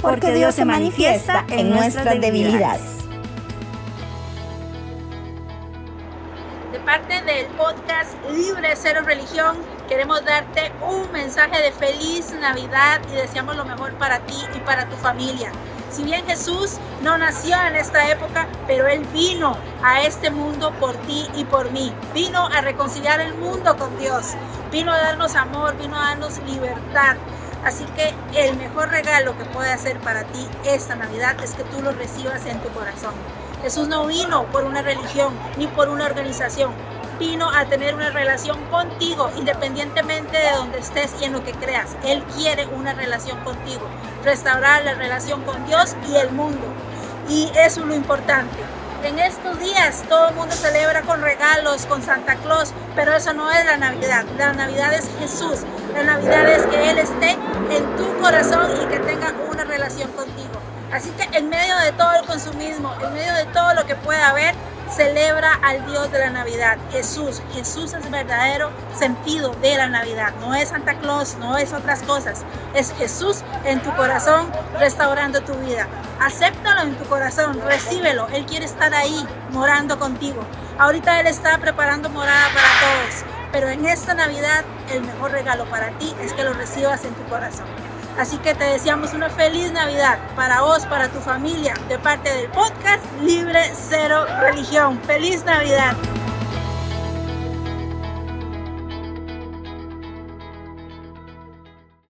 porque Dios se manifiesta en nuestras debilidades. De parte del podcast Libre Cero Religión, queremos darte un mensaje de feliz Navidad y deseamos lo mejor para ti y para tu familia. Si bien Jesús no nació en esta época, pero Él vino a este mundo por ti y por mí. Vino a reconciliar el mundo con Dios. Vino a darnos amor, vino a darnos libertad. Así que el mejor regalo que puede hacer para ti esta Navidad es que tú lo recibas en tu corazón. Jesús no vino por una religión ni por una organización. Vino a tener una relación contigo, independientemente de donde estés y en lo que creas. Él quiere una relación contigo, restaurar la relación con Dios y el mundo. Y eso es lo importante. En estos días todo el mundo celebra con regalos, con Santa Claus, pero eso no es la Navidad. La Navidad es Jesús. La Navidad es que Él esté corazón y que tenga una relación contigo. Así que en medio de todo el consumismo, en medio de todo lo que pueda haber, celebra al Dios de la Navidad, Jesús. Jesús es el verdadero sentido de la Navidad. No es Santa Claus, no es otras cosas. Es Jesús en tu corazón restaurando tu vida. Acéptalo en tu corazón, recíbelo. Él quiere estar ahí morando contigo. Ahorita Él está preparando morada para todos. Pero en esta Navidad el mejor regalo para ti es que lo recibas en tu corazón. Así que te deseamos una feliz Navidad para vos, para tu familia, de parte del podcast Libre Cero Religión. ¡Feliz Navidad!